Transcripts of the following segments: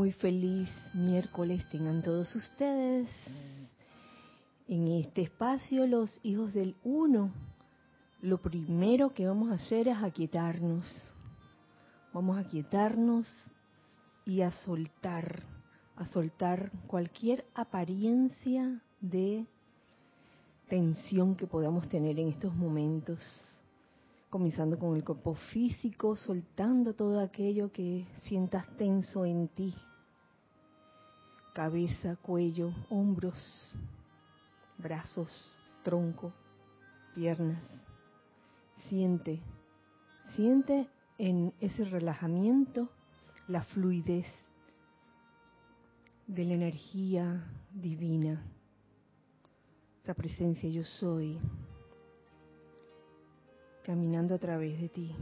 Muy feliz miércoles tengan todos ustedes. En este espacio, los hijos del uno, lo primero que vamos a hacer es aquietarnos. Vamos a aquietarnos y a soltar, a soltar cualquier apariencia de tensión que podamos tener en estos momentos comenzando con el cuerpo físico, soltando todo aquello que sientas tenso en ti. Cabeza, cuello, hombros, brazos, tronco, piernas. Siente, siente en ese relajamiento la fluidez de la energía divina, esa presencia yo soy, caminando a través de ti.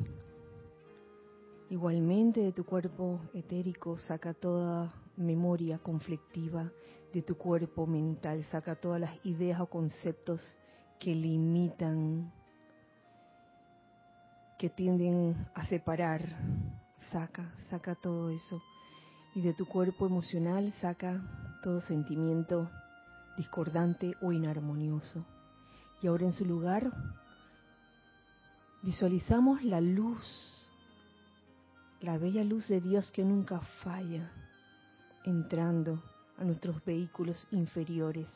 Igualmente de tu cuerpo etérico saca toda memoria conflictiva, de tu cuerpo mental saca todas las ideas o conceptos que limitan, que tienden a separar. Saca, saca todo eso. Y de tu cuerpo emocional saca todo sentimiento discordante o inarmonioso. Y ahora en su lugar Visualizamos la luz, la bella luz de Dios que nunca falla, entrando a nuestros vehículos inferiores,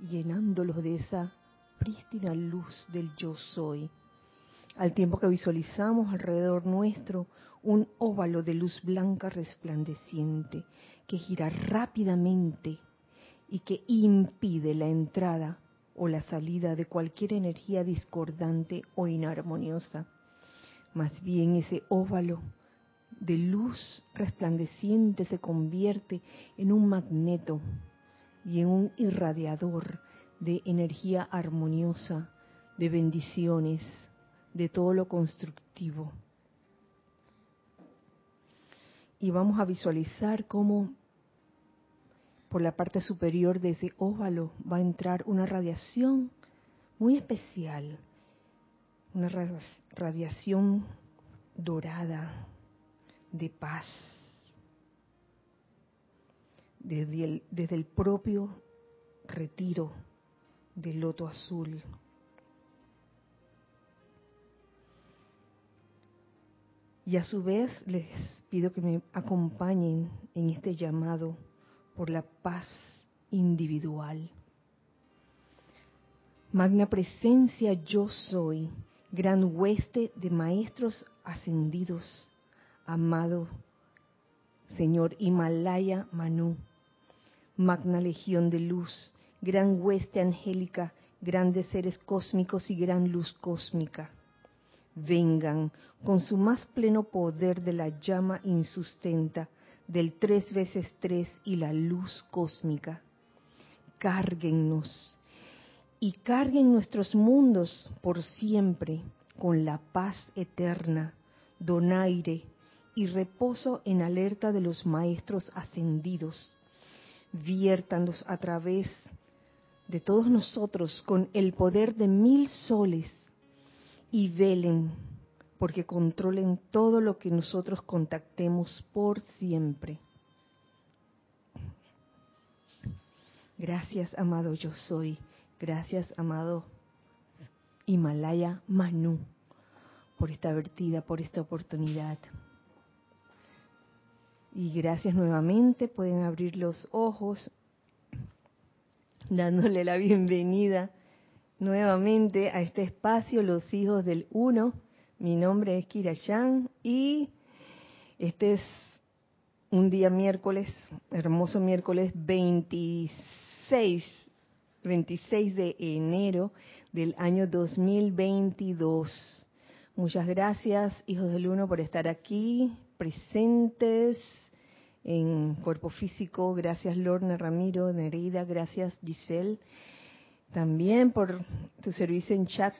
llenándolos de esa prístina luz del yo soy, al tiempo que visualizamos alrededor nuestro un óvalo de luz blanca resplandeciente que gira rápidamente y que impide la entrada o la salida de cualquier energía discordante o inarmoniosa. Más bien ese óvalo de luz resplandeciente se convierte en un magneto y en un irradiador de energía armoniosa, de bendiciones, de todo lo constructivo. Y vamos a visualizar cómo por la parte superior de ese óvalo va a entrar una radiación muy especial, una radiación dorada de paz, desde el, desde el propio retiro del loto azul. Y a su vez les pido que me acompañen en este llamado por la paz individual. Magna presencia yo soy, gran hueste de maestros ascendidos, amado Señor Himalaya Manu, magna legión de luz, gran hueste angélica, grandes seres cósmicos y gran luz cósmica. Vengan con su más pleno poder de la llama insustenta, del tres veces tres y la luz cósmica. Cárguennos y carguen nuestros mundos por siempre con la paz eterna, donaire y reposo en alerta de los maestros ascendidos. Viértanos a través de todos nosotros con el poder de mil soles y velen porque controlen todo lo que nosotros contactemos por siempre. Gracias, amado yo soy. Gracias, amado Himalaya Manu, por esta vertida, por esta oportunidad. Y gracias nuevamente, pueden abrir los ojos, dándole la bienvenida nuevamente a este espacio, los hijos del uno mi nombre es Kira Yang y este es un día miércoles, hermoso miércoles 26, 26 de enero del año 2022. Muchas gracias, hijos del uno, por estar aquí, presentes en cuerpo físico. Gracias, Lorna Ramiro, Nereida. Gracias, Giselle. También por tu servicio en chat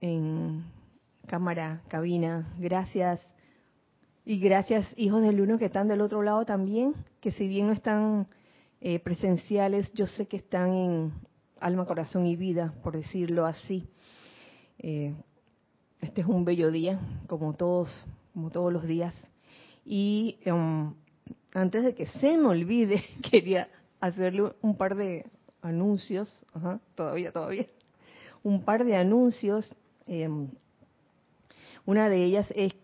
en cámara, cabina. Gracias. Y gracias, hijos del uno que están del otro lado también, que si bien no están eh, presenciales, yo sé que están en alma, corazón y vida, por decirlo así. Eh, este es un bello día, como todos, como todos los días. Y um, antes de que se me olvide, quería hacerle un par de anuncios, todavía, todavía, un par de anuncios. Em, una de ellas es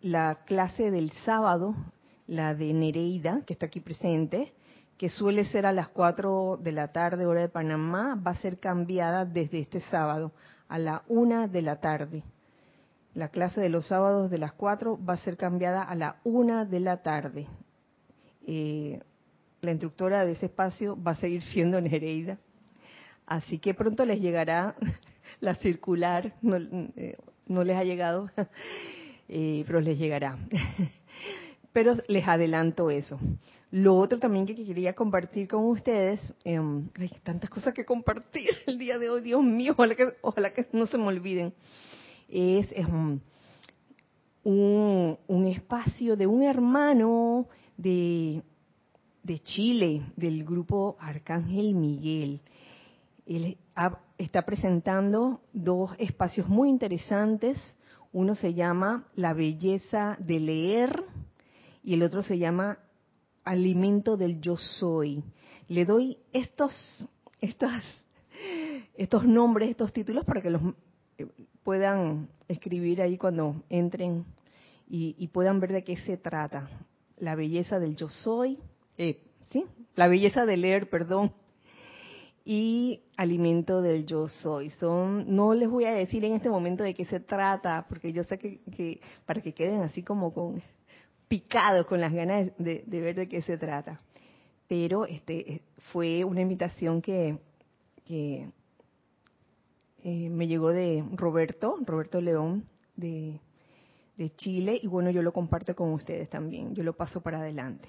la clase del sábado, la de Nereida, que está aquí presente, que suele ser a las 4 de la tarde, hora de Panamá, va a ser cambiada desde este sábado a la 1 de la tarde. La clase de los sábados de las 4 va a ser cambiada a la 1 de la tarde. Eh, la instructora de ese espacio va a seguir siendo Nereida. Así que pronto les llegará la circular, no, eh, les ha llegado, eh, pero les llegará. pero les adelanto eso. Lo otro también que quería compartir con ustedes, em, hay tantas cosas que compartir el día de hoy, Dios mío, ojalá que, ojalá que no se me olviden, es, em, un, espacio de un hermano de, de Chile, del grupo Arcángel Miguel. Él está presentando dos espacios muy interesantes. Uno se llama La belleza de leer y el otro se llama Alimento del Yo Soy. Le doy estos, estos, estos nombres, estos títulos para que los eh, puedan escribir ahí cuando entren y, puedan ver de qué se trata. La belleza del Yo Soy, eh, ¿sí? La belleza de leer, perdón, y alimento del yo soy. Son, no les voy a decir en este momento de qué se trata, porque yo sé que, que para que queden así como con picados con las ganas de, ver de qué se trata. Pero este fue una invitación que, que eh, me llegó de Roberto, Roberto León, de, de Chile, y bueno, yo lo comparto con ustedes también, yo lo paso para adelante.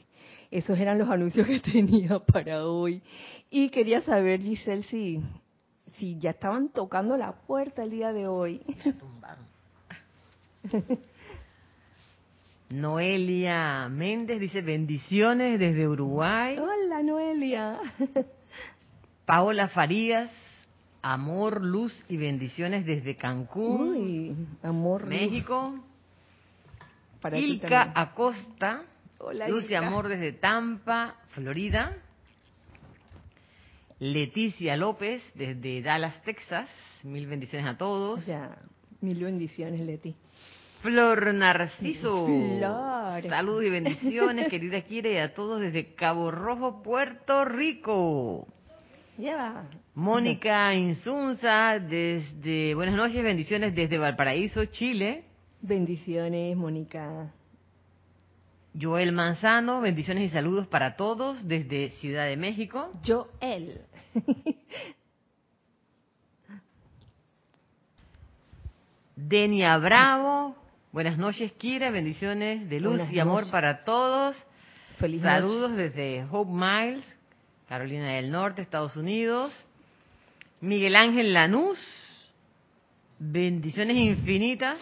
Esos eran los anuncios que tenía para hoy. Y quería saber, Giselle, si, si ya estaban tocando la puerta el día de hoy. Noelia Méndez dice bendiciones desde Uruguay. Hola Noelia. Paola Farías, amor, luz y bendiciones desde Cancún, Uy, amor, México. Para Ilka Acosta, Hola, luz y amor desde Tampa, Florida. Leticia López desde Dallas, Texas. Mil bendiciones a todos. Ya, mil bendiciones, Leti. Flor Narciso. Saludos y bendiciones, querida Kira, y a todos desde Cabo Rojo, Puerto Rico. Ya Mónica Insunza, desde. Buenas noches, bendiciones desde Valparaíso, Chile. Bendiciones, Mónica. Joel Manzano, bendiciones y saludos para todos desde Ciudad de México. Joel. Denia Bravo, Buenas noches, Kira. Bendiciones de luz y amor para todos. Feliz Saludos desde Hope Miles, Carolina del Norte, Estados Unidos. Miguel Ángel Lanús. Bendiciones infinitas.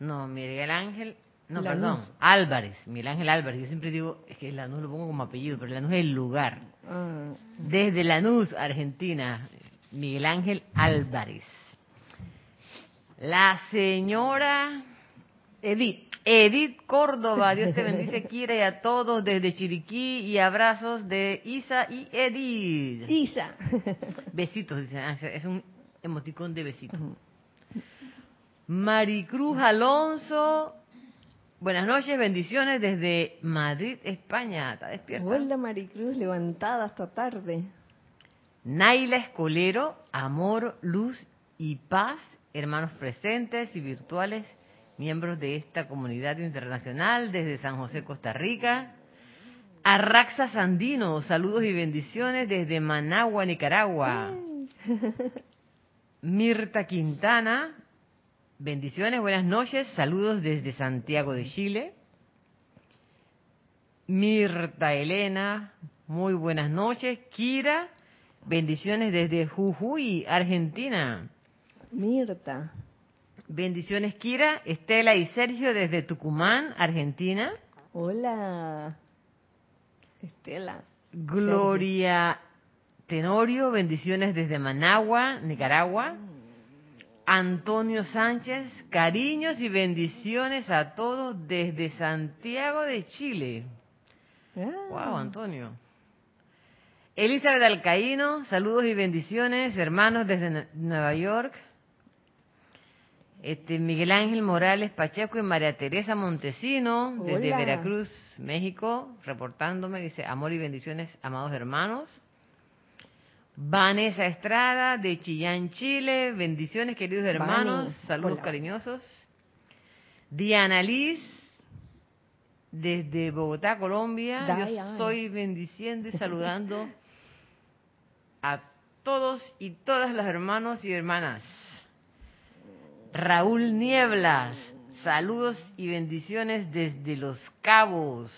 No, Miguel Ángel. No, perdón. Álvarez. Miguel Ángel Álvarez. Yo siempre digo, es que Lanús lo pongo como apellido, pero Lanús es el lugar. Ah. Desde Lanús, Argentina. Miguel Ángel Álvarez. La señora Edith. Edith Córdoba, Dios te bendice, Kira, y a todos desde Chiriquí, y abrazos de Isa y Edith. Isa. Besitos, dice, ah, es un emoticón de besitos. Maricruz Alonso, buenas noches, bendiciones desde Madrid, España. ¿Está despierta? Hola Maricruz, levantada hasta tarde. Naila Escolero, amor, luz y paz hermanos presentes y virtuales, miembros de esta comunidad internacional desde San José, Costa Rica. Arraxa Sandino, saludos y bendiciones desde Managua, Nicaragua. Mirta Quintana, bendiciones, buenas noches, saludos desde Santiago de Chile. Mirta Elena, muy buenas noches. Kira, bendiciones desde Jujuy, Argentina. Mirta. Bendiciones, Kira, Estela y Sergio desde Tucumán, Argentina. Hola, Estela. Gloria Tenorio, bendiciones desde Managua, Nicaragua. Antonio Sánchez, cariños y bendiciones a todos desde Santiago de Chile. Wow, Ah, Antonio. Elizabeth Alcaíno, saludos y bendiciones, hermanos desde Nue- Nueva York. Este, Miguel Ángel Morales Pacheco y María Teresa Montesino, desde. Veracruz, México, reportándome, dice, amor y bendiciones, amados hermanos. Vanessa Estrada, de Chillán, Chile, bendiciones, queridos hermanos, Vani, saludos hola. cariñosos. Diana Liz, desde Bogotá, Colombia, yo soy bendiciendo y saludando a todos y todas los hermanos y hermanas. Raúl Nieblas, saludos y bendiciones desde Los Cabos.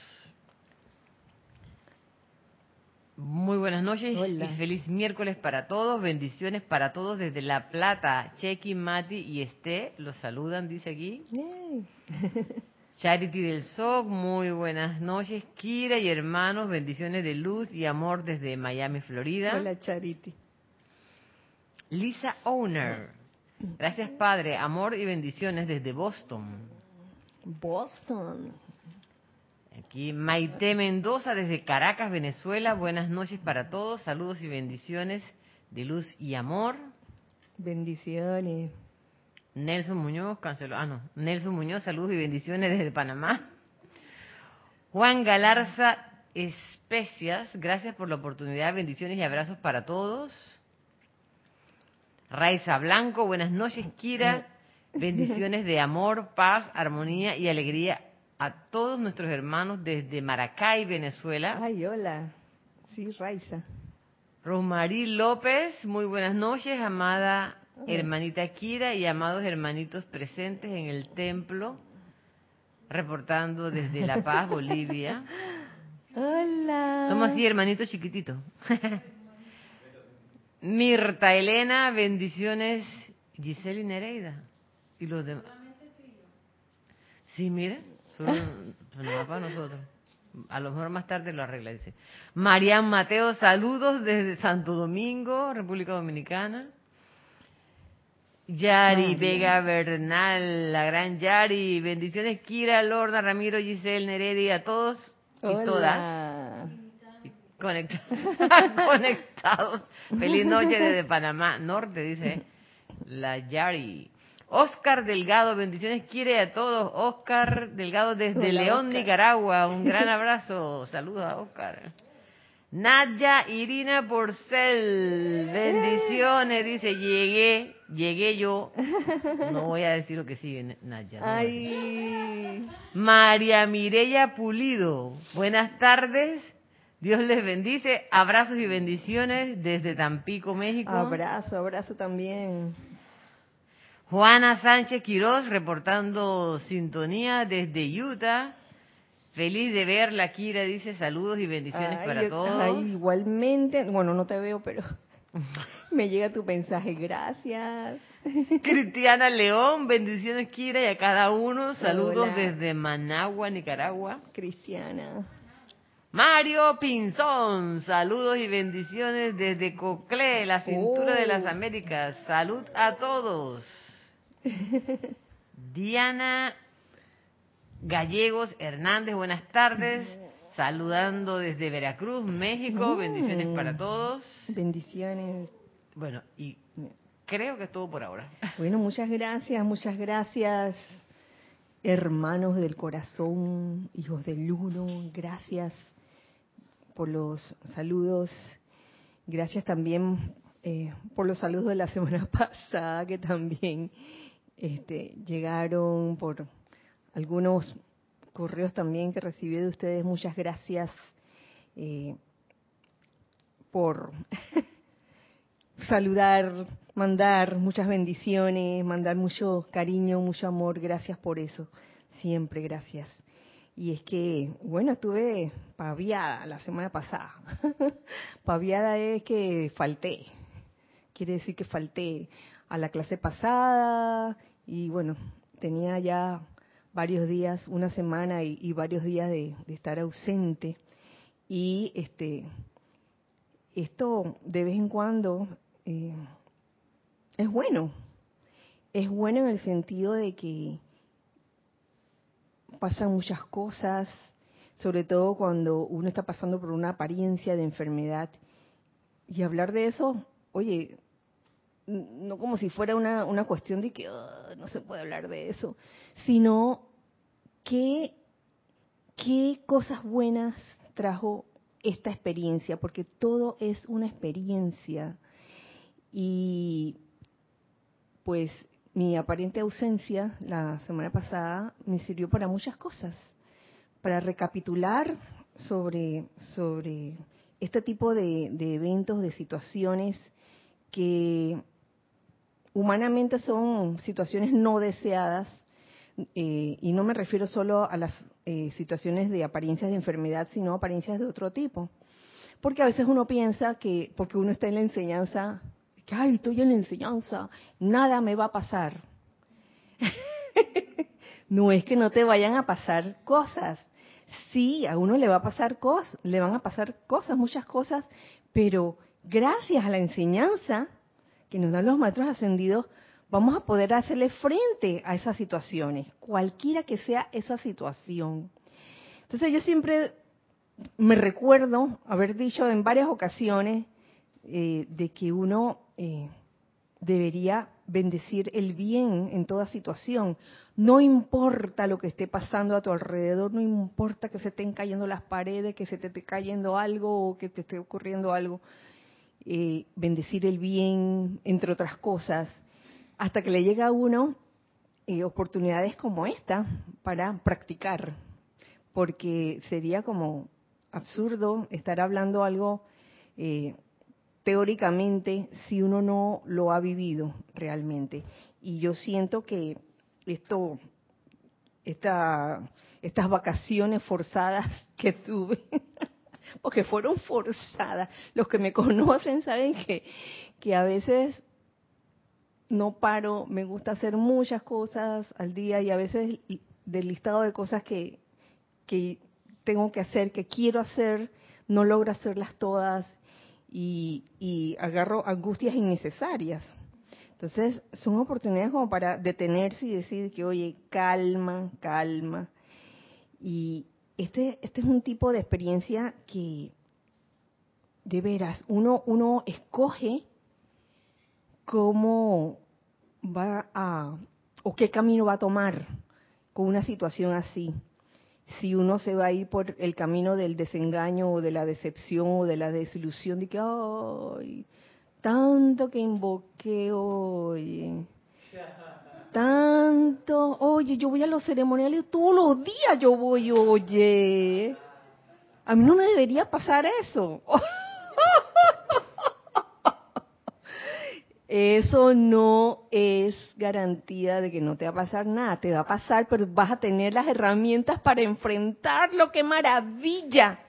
Muy buenas noches Hola. y feliz miércoles para todos. Bendiciones para todos desde La Plata. Chequi, Mati y Esté los saludan, dice aquí. Charity del SOC, muy buenas noches. Kira y hermanos, bendiciones de luz y amor desde Miami, Florida. Hola, Charity. Lisa Owner, gracias Padre, amor y bendiciones desde Boston. Boston. Aquí Maite Mendoza desde Caracas, Venezuela, buenas noches para todos, saludos y bendiciones de luz y amor. Bendiciones. Nelson Muñoz, canceló, ah no, Nelson Muñoz, saludos y bendiciones desde Panamá. Juan Galarza Especias, gracias por la oportunidad, bendiciones y abrazos para todos. Raiza Blanco, buenas noches, Kira. Bendiciones de amor, paz, armonía y alegría a todos nuestros hermanos desde Maracay, Venezuela. Ay, hola. Sí, Raiza. Rosmarí López, muy buenas noches, amada hermanita Kira y amados hermanitos presentes en el templo, reportando desde La Paz, Bolivia. Hola. Somos así, hermanitos chiquititos. Mirta Elena, bendiciones. Giselle y Nereida. Y los demás. Sí, miren, solo va para nosotros. A lo mejor más tarde lo arregla, dice. Marian Mateo, saludos desde Santo Domingo, República Dominicana. Yari. Vega Bernal, la gran Yari, bendiciones Kira, Lorna, Ramiro, Giselle, Nereida y a todos y Hola. todas conecta- conectados. Feliz noche desde Panamá Norte, dice la Yari. Oscar Delgado, bendiciones quiere a todos. Oscar Delgado desde Hola, León, Oscar. Nicaragua. Un gran abrazo. Saludos a Oscar. Nadia Irina Porcel, bendiciones, dice, llegué, llegué yo. No voy a decir lo que sigue, Nadia. no. Ay. María Mireya Pulido, buenas tardes. Dios les bendice. Abrazos y bendiciones desde Tampico, México. Abrazo, abrazo también. Juana Sánchez Quiroz reportando sintonía desde Utah. Feliz de verla, Kira, dice saludos y bendiciones Ay, para yo- todos. ay, igualmente, bueno, no te veo, pero me llega tu mensaje. Gracias. Cristiana León, bendiciones, Kira, y a cada uno. Saludos Hola. desde Managua, Nicaragua. Cristiana. Mario Pinzón, saludos y bendiciones desde Coclé, la cintura de las Oh. Américas. Salud a todos. Diana Gallegos Hernández, buenas tardes. Saludando desde Veracruz, México. Bendiciones Mm. para todos. Bendiciones. Bueno, y creo que es todo por ahora. Bueno, muchas gracias, muchas gracias, hermanos del corazón, hijos del uno, gracias por los saludos, gracias también eh, por los saludos de la semana pasada que también este, llegaron, por algunos correos también que recibí de ustedes, muchas gracias eh, por saludar, mandar muchas bendiciones, mandar mucho cariño, mucho amor. Gracias por eso. Siempre gracias. Y es que, bueno, estuve paviada la semana pasada. paviada es que falté. Quiere decir que falté a la clase pasada y bueno, tenía ya varios días, una semana y, varios días de, de estar ausente. Y este, esto de vez en cuando eh, es bueno. es bueno en el sentido de que pasan muchas cosas, sobre todo cuando uno está pasando por una apariencia de enfermedad. Y hablar de eso, oye, no como si fuera una, una cuestión de que ah, no se puede hablar de eso, sino qué, qué cosas buenas trajo esta experiencia, porque todo es una experiencia. Y pues mi aparente ausencia la semana pasada me sirvió para muchas cosas, para recapitular sobre, sobre este tipo de, de eventos, de situaciones que humanamente son situaciones no deseadas, eh, y no me refiero solo a las eh, situaciones de apariencias de enfermedad, sino apariencias de otro tipo. Porque a veces uno piensa que porque uno está en la enseñanza, que, ay, estoy en la enseñanza, nada me va a pasar. no es que no te vayan a pasar cosas. Sí, a uno le va a pasar cosas, le van a pasar cosas, muchas cosas, pero gracias a la enseñanza que nos dan los maestros ascendidos, vamos a poder hacerle frente a esas situaciones, cualquiera que sea esa situación. Entonces yo siempre me recuerdo haber dicho en varias ocasiones eh, de que uno eh, debería bendecir el bien en toda situación. No importa lo que esté pasando a tu alrededor, no importa que se estén cayendo las paredes, que se te esté cayendo algo o que te esté ocurriendo algo. Eh, bendecir el bien, entre otras cosas hasta que le llega a uno eh, oportunidades como esta para practicar, porque sería como absurdo estar hablando algo eh, teóricamente si uno no lo ha vivido realmente. Y yo siento que esto, esta, estas vacaciones forzadas que tuve, porque fueron forzadas, los que me conocen saben que, que a veces no paro, me gusta hacer muchas cosas al día y a veces del listado de cosas que, que tengo que hacer, que quiero hacer, no logro hacerlas todas y, y agarro angustias innecesarias. Entonces, son oportunidades como para detenerse y decir que, oye, calma, calma. Y este, este es un tipo de experiencia que, de veras, uno, uno escoge cómo va a, o qué camino va a tomar con una situación así. Si uno se va a ir por el camino del desengaño o de la decepción o de la desilusión, de que, ay, tanto que invoqué hoy, tanto, oye, yo voy a los ceremoniales todos los días, yo voy, oye, a mí no me debería pasar eso. Eso no es garantía de que no te va a pasar nada. Te va a pasar, pero vas a tener las herramientas para enfrentarlo. ¡Qué maravilla!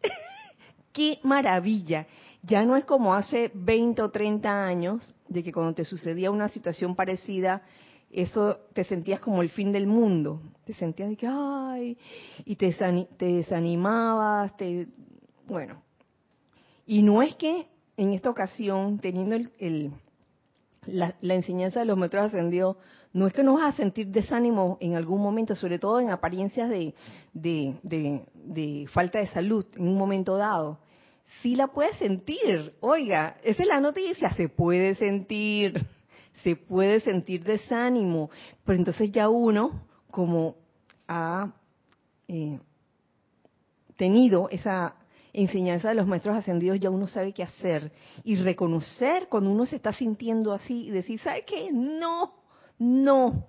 ¡Qué maravilla! Ya no es como hace 20 o 30 años, de que cuando te sucedía una situación parecida, eso te sentías como el fin del mundo. Te sentías de que, ay, y te, desanimabas, te, bueno. Y no es que en esta ocasión, teniendo el, la, enseñanza de los metros ascendidos, no es que nos vas a sentir desánimo en algún momento, sobre todo en apariencias de, de, falta de salud en un momento dado. Sí la puedes sentir, oiga, esa es la noticia, se puede sentir, se puede sentir desánimo, pero entonces ya uno, como ha eh, tenido esa enseñanza de los maestros ascendidos ya uno sabe qué hacer y reconocer cuando uno se está sintiendo así y decir, ¿sabe qué? No, no,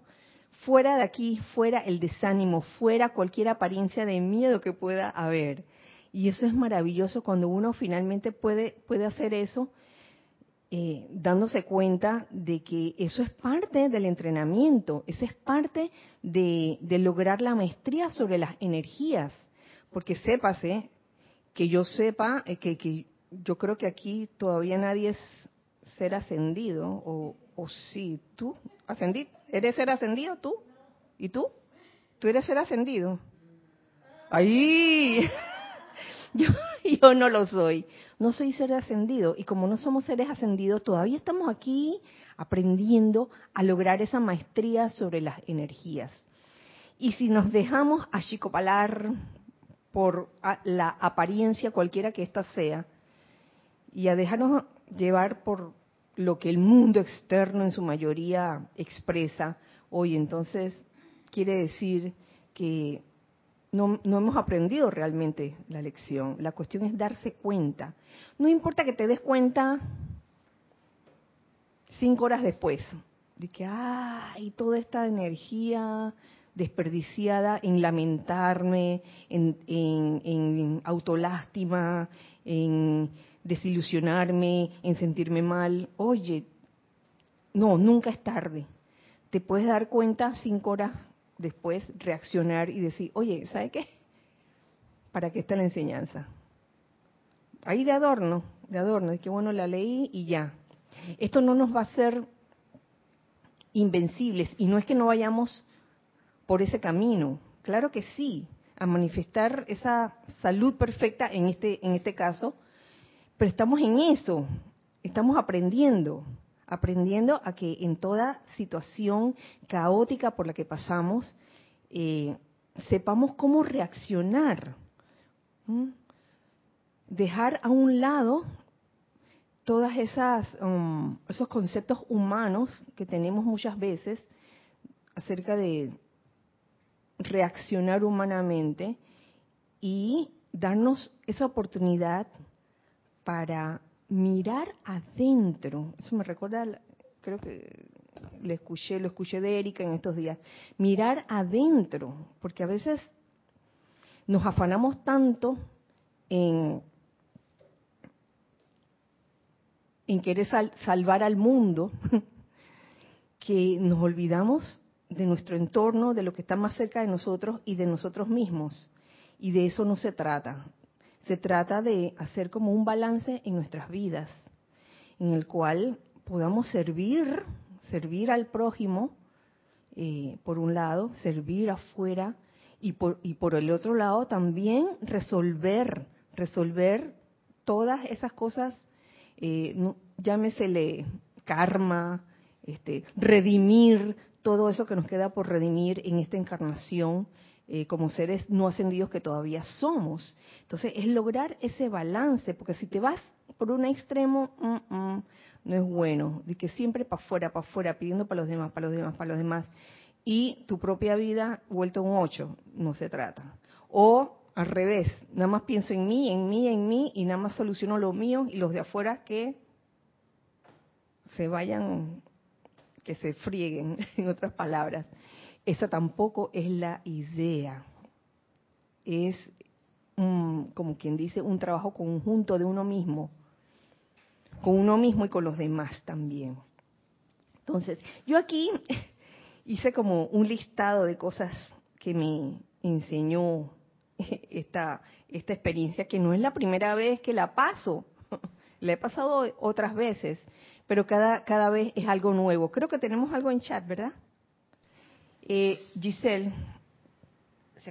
fuera de aquí, fuera el desánimo, fuera cualquier apariencia de miedo que pueda haber. Y eso es maravilloso cuando uno finalmente puede, puede hacer eso, eh, dándose cuenta de que eso es parte del entrenamiento, eso es parte de, de lograr la maestría sobre las energías. Porque sépase, que yo sepa, eh, que, que yo creo que aquí todavía nadie es ser ascendido, o, o sí, tú, ascendido, ¿eres ser ascendido tú? ¿Y tú? ¿Tú eres ser ascendido? Ahí. yo, no lo soy. No soy ser ascendido. Y como no somos seres ascendidos, todavía estamos aquí aprendiendo a lograr esa maestría sobre las energías. Y si nos dejamos achicopalar por la apariencia, cualquiera que ésta sea, y a dejarnos llevar por lo que el mundo externo en su mayoría expresa, hoy entonces quiere decir que no, no, hemos aprendido realmente la lección. La cuestión es darse cuenta. No importa que te des cuenta cinco horas después, de que, ay, toda esta energía desperdiciada en lamentarme, en, en, en autolástima, en desilusionarme, en sentirme mal. Oye, no, nunca es tarde. Te puedes dar cuenta cinco horas después, reaccionar y decir, oye, ¿sabe qué? ¿Para qué está la enseñanza? Ahí de adorno, de adorno, de que bueno, la leí y ya. Esto no nos va a hacer invencibles y no es que no vayamos por ese camino, claro que sí, a manifestar esa salud perfecta en este en este caso, pero estamos en eso, estamos aprendiendo, aprendiendo a que en toda situación caótica por la que pasamos eh, sepamos cómo reaccionar, dejar a un lado todas esas um, esos conceptos humanos que tenemos muchas veces acerca de reaccionar humanamente y darnos esa oportunidad para mirar adentro. Eso me recuerda, creo que le escuché, lo escuché de Erika en estos días. Mirar adentro, porque a veces nos afanamos tanto en, en querer salvar al mundo que nos olvidamos de nuestro entorno, de lo que está más cerca de nosotros y de nosotros mismos. Y de eso no se trata. Se trata de hacer como un balance en nuestras vidas, en el cual podamos servir, servir al prójimo, eh, por un lado, servir afuera, y por, y por el otro lado también resolver, resolver todas esas cosas, eh, llámesele karma, este, redimir todo eso que nos queda por redimir en esta encarnación eh, como seres no ascendidos que todavía somos. Entonces, es lograr ese balance, porque si te vas por un extremo, mm, mm, no es bueno, de que siempre para afuera, para afuera, pidiendo para los demás, para los demás, para los demás, y tu propia vida vuelta un ocho, no se trata. O al revés, nada más pienso en mí, en mí, en mí, y nada más soluciono lo mío y los de afuera que se vayan que se frieguen, en otras palabras. Esa tampoco es la idea. Es, como quien dice, un trabajo conjunto de uno mismo, con uno mismo y con los demás también. Entonces, yo aquí hice como un listado de cosas que me enseñó esta, esta experiencia, que no es la primera vez que la paso, la he pasado otras veces, pero cada, cada vez es algo nuevo. Creo que tenemos algo en chat, ¿verdad? Eh, Giselle,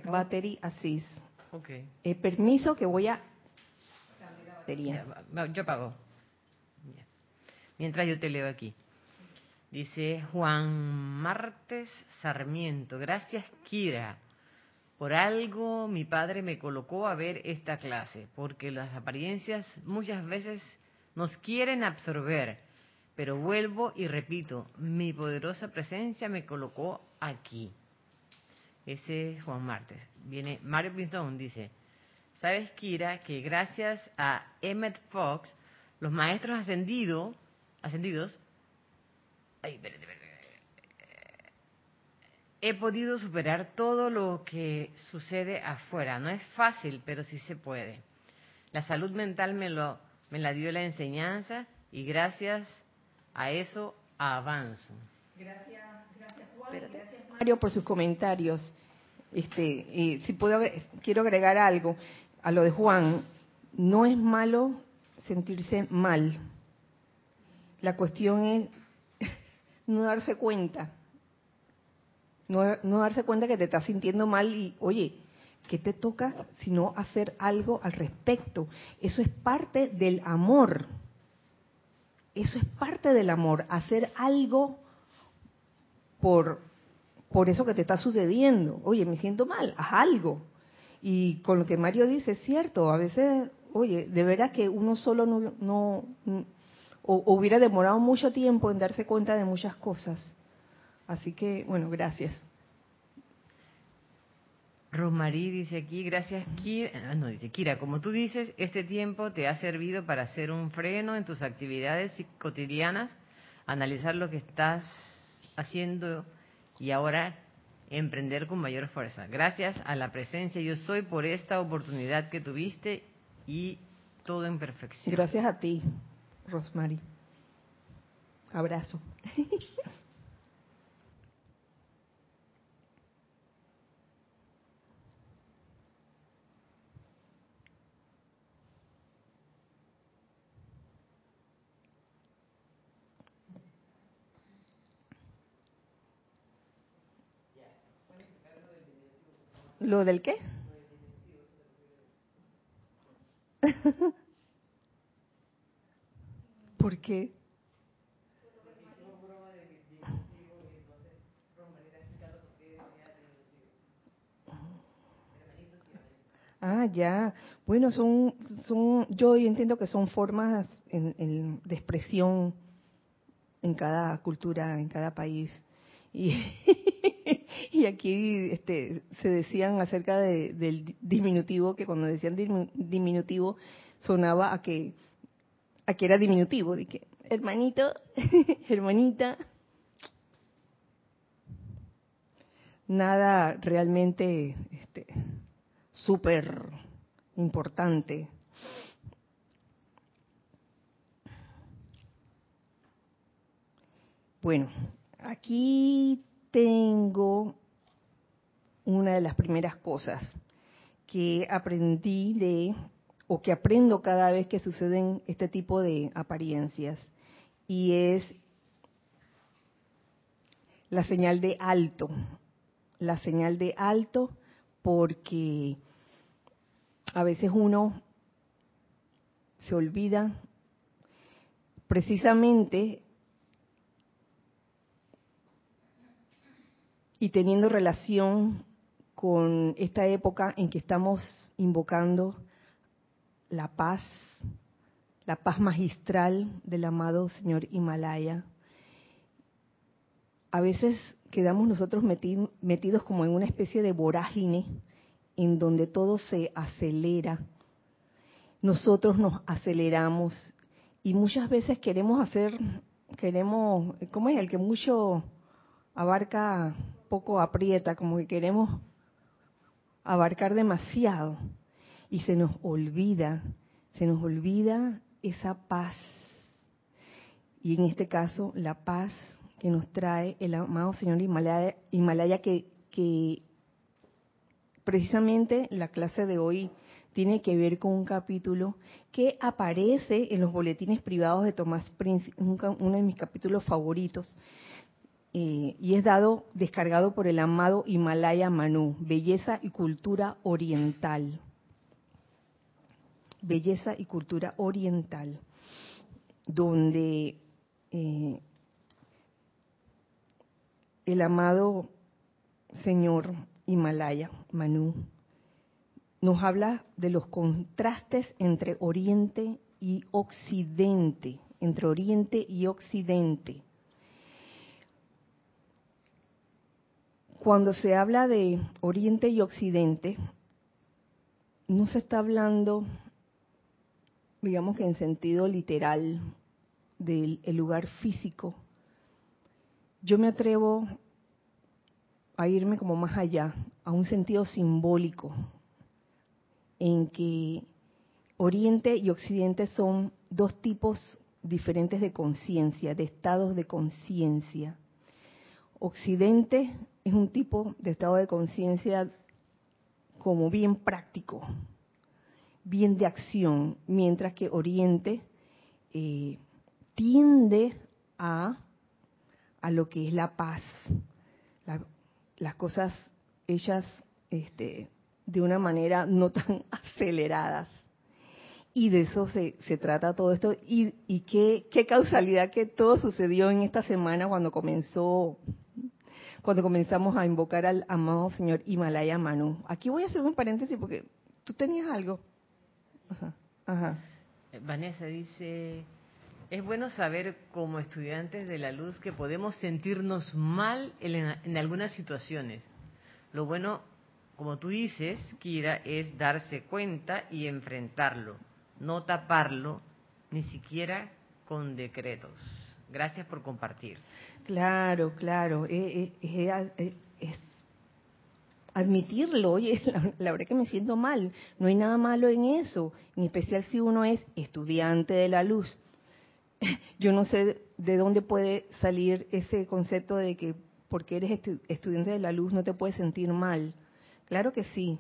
Battery Asís. Ok. Eh, permiso que voy a batería. yo pago. Mientras yo te leo aquí. Dice Juan Martes Sarmiento. Gracias, Kira. Por algo mi padre me colocó a ver esta clase, porque las apariencias muchas veces nos quieren absorber pero vuelvo y repito, mi poderosa presencia me colocó aquí. Ese es Juan Martes. Viene Mario Pinzón, dice, ¿sabes, Kira, que gracias a Emmett Fox, los maestros ascendidos, ascendidos, he podido superar todo lo que sucede afuera. No es fácil, pero sí se puede. La salud mental me, lo, me la dio la enseñanza y gracias a eso avanzo. Gracias, gracias Gracias Mario por sus comentarios. Este, si puedo, quiero agregar algo a lo de Juan. No es malo sentirse mal. La cuestión es no darse cuenta. No, no darse cuenta que te estás sintiendo mal y, oye, ¿Qué te toca sino hacer algo al respecto? Eso es parte del amor. Eso es parte del amor, hacer algo por, por eso que te está sucediendo. Oye, me siento mal, haz algo. Y con lo que Mario dice, es cierto, a veces, oye, de veras que uno solo no, no o, hubiera demorado mucho tiempo en darse cuenta de muchas cosas. Así que, bueno, gracias. Rosmarie dice aquí, gracias Kira, ah, no dice Kira, como tú dices, este tiempo te ha servido para hacer un freno en tus actividades cotidianas, analizar lo que estás haciendo y ahora emprender con mayor fuerza. Gracias a la presencia yo soy por esta oportunidad que tuviste y todo en perfección. Gracias a ti, Rosemary. Abrazo. ¿Lo del qué? ¿Por qué? Ah, ya. Bueno, son, son, yo entiendo que son formas de expresión en cada cultura, en cada país. Y, y aquí este, se decían acerca del diminutivo, que cuando decían diminutivo sonaba a que, a que era diminutivo, de que hermanito, hermanita. Nada realmente este, importante. Bueno, aquí tengo una de las primeras cosas que aprendí de, o que aprendo cada vez que suceden este tipo de apariencias, y es la señal de alto. La señal de alto porque a veces uno se olvida precisamente y teniendo relación con esta época en que estamos invocando la paz, la paz magistral del amado Señor Himalaya. A veces quedamos nosotros metidos como en una especie de vorágine en donde todo se acelera. Nosotros nos aceleramos y muchas veces queremos hacer, queremos, ¿cómo es? El que mucho abarca poco aprieta, como que queremos abarcar demasiado y se nos olvida, se nos olvida esa paz. Y en este caso, la paz que nos trae el amado Señor Himalaya, que, que precisamente la clase de hoy tiene que ver con un capítulo que aparece en los boletines privados de Tomás Prince, uno de mis capítulos favoritos, y es dado, descargado por el amado Himalaya Manu, Belleza y Cultura Oriental. Belleza y Cultura Oriental, donde eh, el amado Señor Himalaya, Manu, nos habla de los contrastes entre Oriente y Occidente, entre Oriente y Occidente Cuando se habla de Oriente y Occidente, no se está hablando, digamos que en sentido literal, del lugar físico. Yo me atrevo a irme como más allá, a un sentido simbólico, en que Oriente y Occidente son dos tipos diferentes de conciencia, de estados de conciencia. Occidente es un tipo de estado de conciencia como bien práctico, bien de acción, mientras que Oriente eh, tiende a, a lo que es la paz, las cosas hechas este, de una manera no tan aceleradas. Y de eso se, se trata todo esto. Y, y qué, qué causalidad que todo sucedió en esta semana cuando comenzó, cuando comenzamos a invocar al amado señor Himalaya Manu. Aquí voy a hacer un paréntesis porque tú tenías algo. Ajá, ajá. Vanessa dice, es bueno saber como estudiantes de la luz que podemos sentirnos mal en, en, algunas situaciones. Lo bueno, como tú dices, Kira, es darse cuenta y enfrentarlo, no taparlo, ni siquiera con decretos. Gracias por compartir. Claro, claro. Eh, eh, eh, es admitirlo, oye, la, la, verdad que me siento mal, no hay nada malo en eso, en especial si uno es estudiante de la luz. Yo no sé de dónde puede salir ese concepto de que porque eres estu estudiante de la luz no te puedes sentir mal. Claro que sí,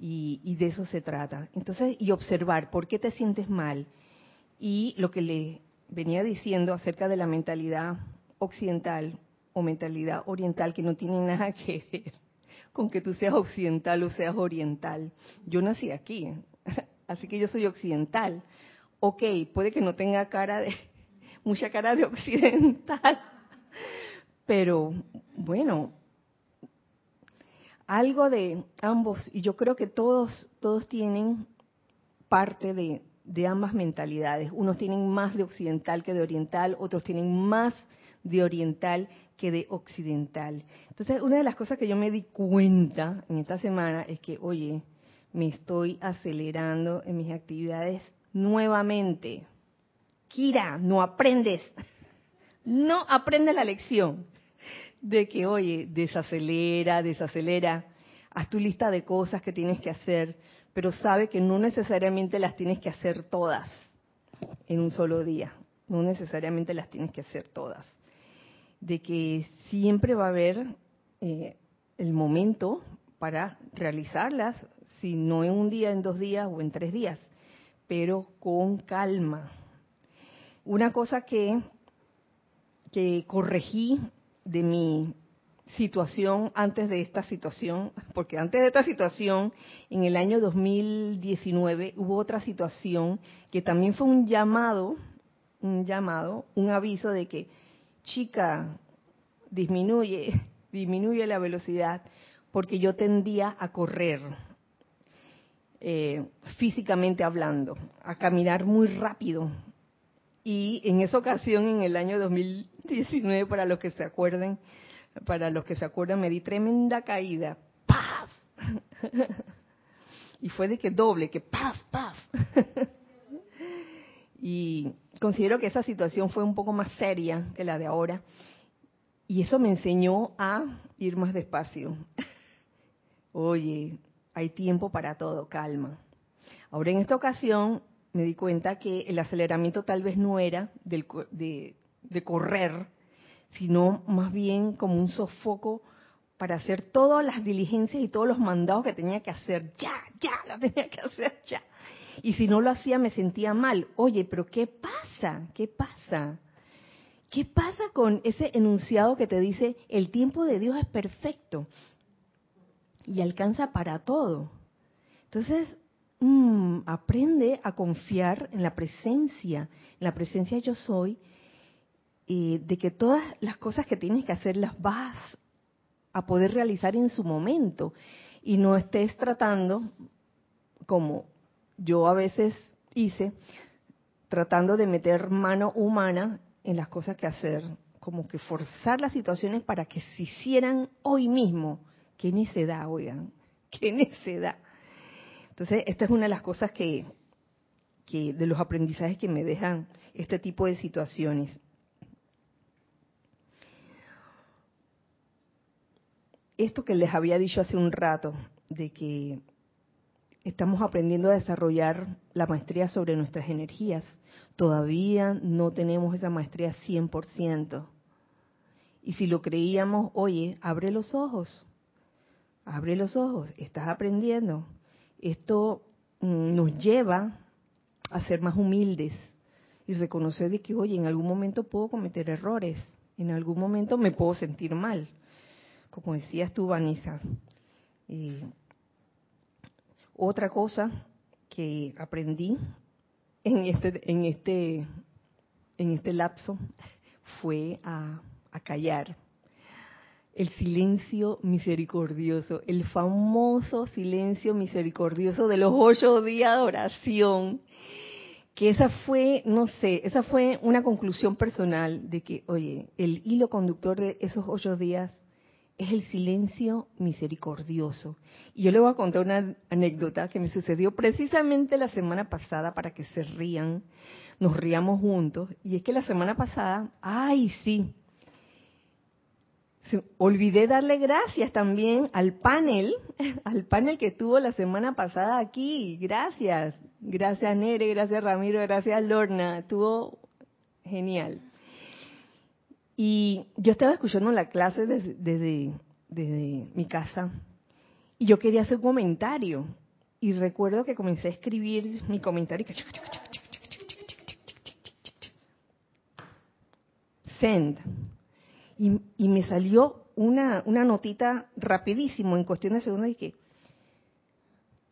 y, y de eso se trata. Entonces, y observar por qué te sientes mal. Y lo que le venía diciendo acerca de la mentalidad occidental o mentalidad oriental que no tiene nada que ver con que tú seas occidental o seas oriental. Yo nací aquí, así que yo soy occidental. Ok, puede que no tenga cara de, mucha cara de occidental, pero bueno, algo de ambos, y yo creo que todos, todos tienen parte de, de ambas mentalidades. Unos tienen más de occidental que de oriental, otros tienen más de oriental que de occidental. Entonces, una de las cosas que yo me di cuenta en esta semana es que, oye, me estoy acelerando en mis actividades nuevamente. Kira, no aprendes, no aprendes la lección de que, oye, desacelera, desacelera, haz tu lista de cosas que tienes que hacer, pero sabe que no necesariamente las tienes que hacer todas en un solo día, no necesariamente las tienes que hacer todas de que siempre va a haber eh, el momento para realizarlas, si no en un día, en dos días o en tres días, pero con calma. Una cosa que, que corregí de mi situación antes de esta situación, porque antes de esta situación, en el año 2019, hubo otra situación que también fue un llamado, un llamado, un aviso de que chica, disminuye, disminuye la velocidad, porque yo tendía a correr, eh, físicamente hablando, a caminar muy rápido. Y en esa ocasión, en el año 2019, para los que se acuerden, para los que se acuerdan, me di tremenda caída. ¡Paf! y fue de que doble, que ¡paf, paf! y considero que esa situación fue un poco más seria que la de ahora. Y eso me enseñó a ir más despacio. Oye, hay tiempo para todo, calma. Ahora en esta ocasión me di cuenta que el aceleramiento tal vez no era del, de, de correr, sino más bien como un sofoco para hacer todas las diligencias y todos los mandados que tenía que hacer. Ya, ya, lo tenía que hacer ya. Y si no lo hacía me sentía mal. Oye, pero ¿qué pasa? ¿Qué pasa? ¿Qué pasa con ese enunciado que te dice el tiempo de Dios es perfecto y alcanza para todo? Entonces, mmm, aprende a confiar en la presencia, en la presencia yo soy, eh, de que todas las cosas que tienes que hacer las vas a poder realizar en su momento y no estés tratando como yo a veces hice tratando de meter mano humana en las cosas que hacer, como que forzar las situaciones para que se hicieran hoy mismo. Qué necedad, oigan, qué necedad. Entonces, esta es una de las cosas que, que de los aprendizajes que me dejan este tipo de situaciones. Esto que les había dicho hace un rato, de que estamos aprendiendo a desarrollar la maestría sobre nuestras energías. Todavía no tenemos esa maestría 100%. Y si lo creíamos, oye, abre los ojos, abre los ojos, estás aprendiendo. Esto mm, nos lleva a ser más humildes y reconocer de que, oye, en algún momento puedo cometer errores, en algún momento me puedo sentir mal. Como decías tú, Vanessa, Otra cosa que aprendí en este, en este, en este lapso fue a, callar. El silencio misericordioso, el famoso silencio misericordioso de los ocho días de oración que esa fue, no sé, esa fue una conclusión personal de que, oye, el hilo conductor de esos ocho días es el silencio misericordioso. Y yo le voy a contar una anécdota que me sucedió precisamente la semana pasada para que se rían, nos ríamos juntos. Y es que la semana pasada, ay, sí, olvidé darle gracias también al panel, al panel que tuvo la semana pasada aquí. Gracias. Gracias Nere, gracias Ramiro, gracias Lorna. Estuvo genial. Y yo estaba escuchando la clase desde, desde, mi casa y yo quería hacer un comentario. Y recuerdo que comencé a escribir mi comentario. Send. Y, y me salió una, una notita rapidísimo, en cuestión de segundos, y que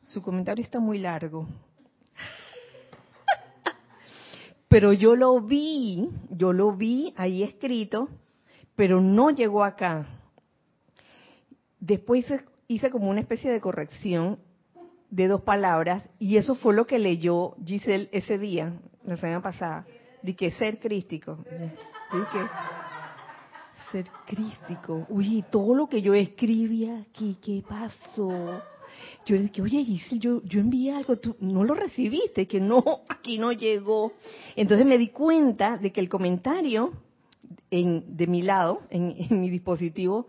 su comentario está muy largo. Pero yo lo vi, yo lo vi ahí escrito, pero no llegó acá. Después hice como una especie de corrección de dos palabras y eso fue lo que leyó Giselle ese día, la semana pasada, de que ser crístico. ser crístico. Uy, todo lo que yo escribía aquí, ¿qué pasó? Yo le dije, oye Giselle, yo, yo envié algo, tú no lo recibiste, que no, aquí no llegó. Entonces me di cuenta de que el comentario en, de mi lado, en, mi dispositivo,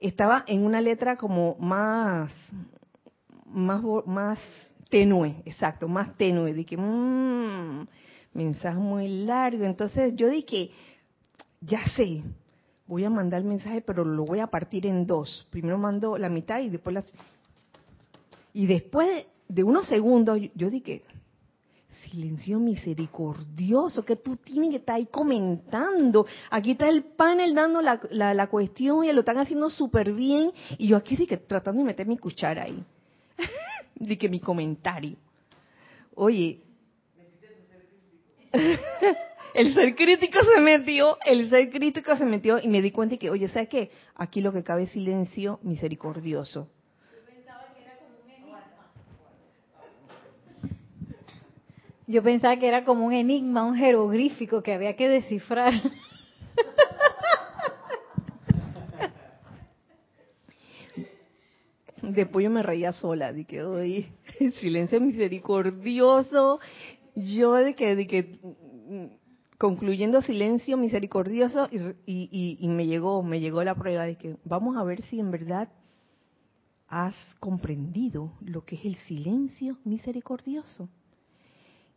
estaba en una letra como más, más, más tenue, exacto, más tenue. Dije, mmm, mensaje muy largo. Entonces yo dije, ya sé, voy a mandar el mensaje, pero lo voy a partir en dos. Primero mando la mitad y después las y después de unos segundos, yo dije, silencio misericordioso, que tú tienes que estar ahí comentando. Aquí está el panel dando la, la, cuestión y lo están haciendo súper bien. Y yo aquí dije, tratando de meter mi cuchara ahí. dije mi comentario. Oye. el ser crítico se metió, el ser crítico se metió y me di cuenta que, oye, ¿sabes qué? Aquí lo que cabe es silencio misericordioso. Yo pensaba que era como un enigma, un jeroglífico que había que descifrar. Después yo me reía sola, de que hoy silencio misericordioso. Yo de que, de que concluyendo silencio misericordioso y, y, me llegó, me llegó la prueba de que vamos a ver si en verdad has comprendido lo que es el silencio misericordioso.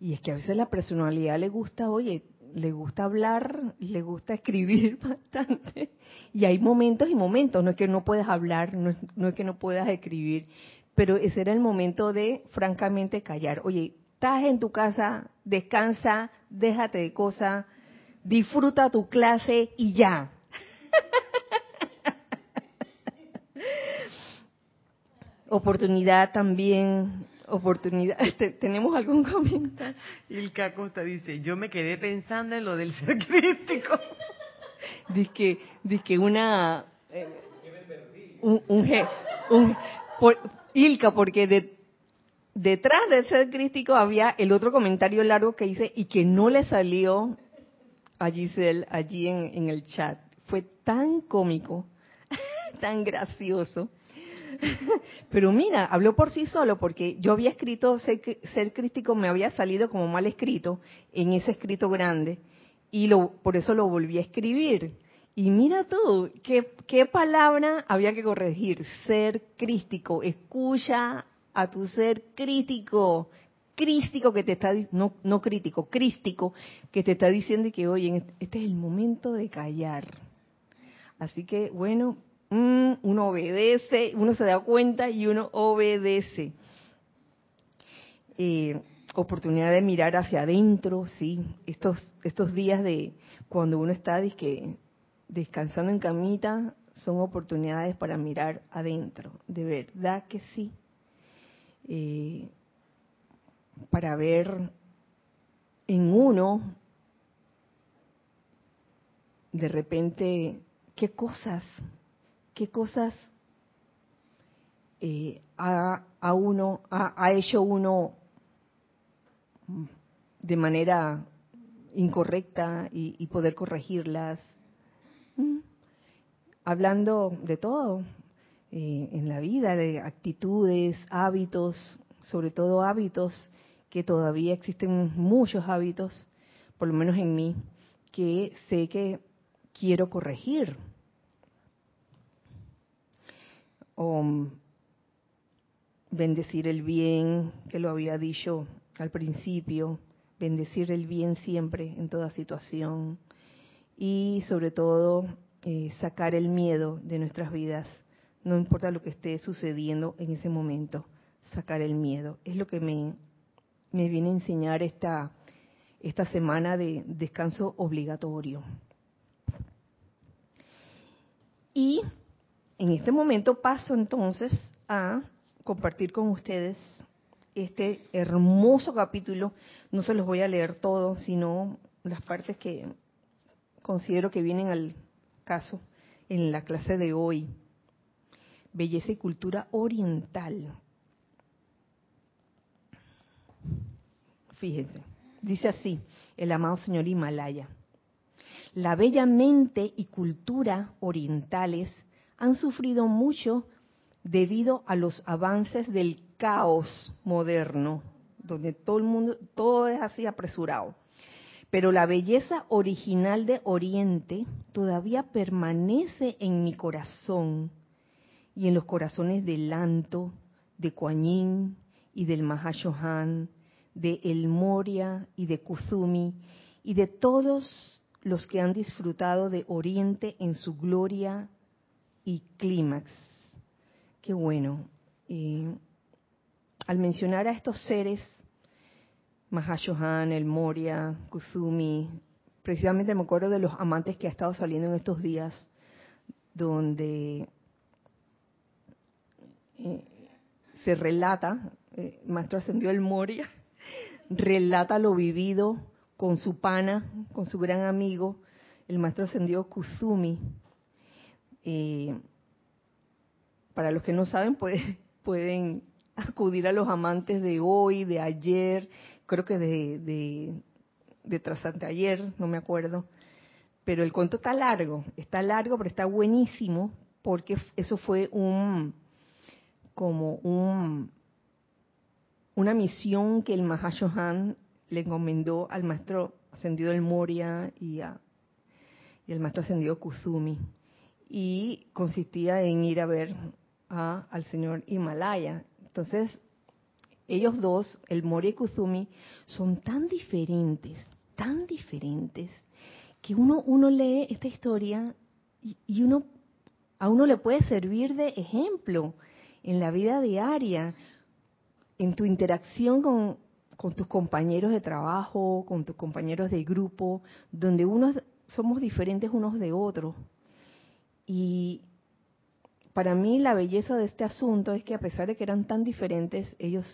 Y es que a veces la personalidad le gusta, oye, le gusta hablar, le gusta escribir bastante. Y hay momentos y momentos, no es que no puedas hablar, no es, que no puedas escribir, pero ese era el momento de, francamente, callar. Oye, estás en tu casa, descansa, déjate de cosas, disfruta tu clase y ya. Oportunidad también oportunidad. ¿Tenemos algún comentario? Ilka Costa dice, yo me quedé pensando en lo del ser crítico. dice que, dice que una... Eh, un, un, por, Ilka, porque de, detrás del ser crítico había el otro comentario largo que hice y que no le salió a Giselle allí en, en el chat. Fue tan cómico, tan gracioso. Pero mira, habló por sí solo porque yo había escrito ser, crítico, me había salido como mal escrito en ese escrito grande y lo, por eso lo volví a escribir. Y mira tú, ¿qué, palabra había que corregir? Ser crítico. Escucha a tu ser crítico. Crístico que te está, no, no crítico, crístico, que te está diciendo que, oye, este es el momento de callar. Así que, bueno, Mm, uno obedece, uno se da cuenta y uno obedece. Eh, oportunidad de mirar hacia adentro, sí, estos, estos días de cuando uno está descansando en camita son oportunidades para mirar adentro, de verdad que sí. eh, para ver en uno de repente qué cosas, qué cosas eh, ha, ha, hecho uno de manera incorrecta y, poder corregirlas. Mm. Hablando de todo, eh, en la vida, de actitudes, hábitos, sobre todo hábitos, que todavía existen muchos hábitos, por lo menos en mí, que sé que quiero corregir. O bendecir el bien, que lo había dicho al principio, bendecir el bien siempre, en toda situación. Y sobre todo, eh, sacar el miedo de nuestras vidas, no importa lo que esté sucediendo en ese momento, sacar el miedo. Es lo que me, me viene a enseñar esta, esta semana de descanso obligatorio. Y en este momento paso entonces a compartir con ustedes este hermoso capítulo. No se los voy a leer todo, sino las partes que considero que vienen al caso en la clase de hoy. Belleza y cultura oriental. Fíjense, dice así el amado señor Himalaya. La bella mente y cultura orientales han sufrido mucho debido a los avances del caos moderno, donde todo el mundo, todo es así apresurado. Pero la belleza original de Oriente todavía permanece en mi corazón y en los corazones del Lanto, de Kuan y del Mahashohan, de El Moria y de Kuzumi y de todos los que han disfrutado de Oriente en su gloria y clímax. Qué bueno. al mencionar a estos seres, Mahashohan, el Moria, Kuzumi, precisamente me acuerdo de los amantes que ha estado saliendo en estos días, donde eh, se relata, eh, Maestro Ascendió el Moria, relata lo vivido con su pana, con su gran amigo, el Maestro Ascendido Kuzumi. Eh, para los que no saben, pueden acudir a los amantes de hoy, de ayer, creo que de, de, de ayer, no me acuerdo. Pero el cuento está largo, está largo, pero está buenísimo, porque eso fue un, como un, una misión que el Mahashohan le encomendó al maestro ascendido el Moria y, a, y al maestro ascendido Kuzumi. Y consistía en ir a ver al señor Himalaya. Entonces, ellos dos, el Moria y Kuzumi, son tan diferentes, tan diferentes, que uno, uno lee esta historia y, uno a uno le puede servir de ejemplo en la vida diaria, en tu interacción con, con tus compañeros de trabajo, con tus compañeros de grupo, donde unos somos diferentes unos de otros. Y para mí la belleza de este asunto es que a pesar de que eran tan diferentes, ellos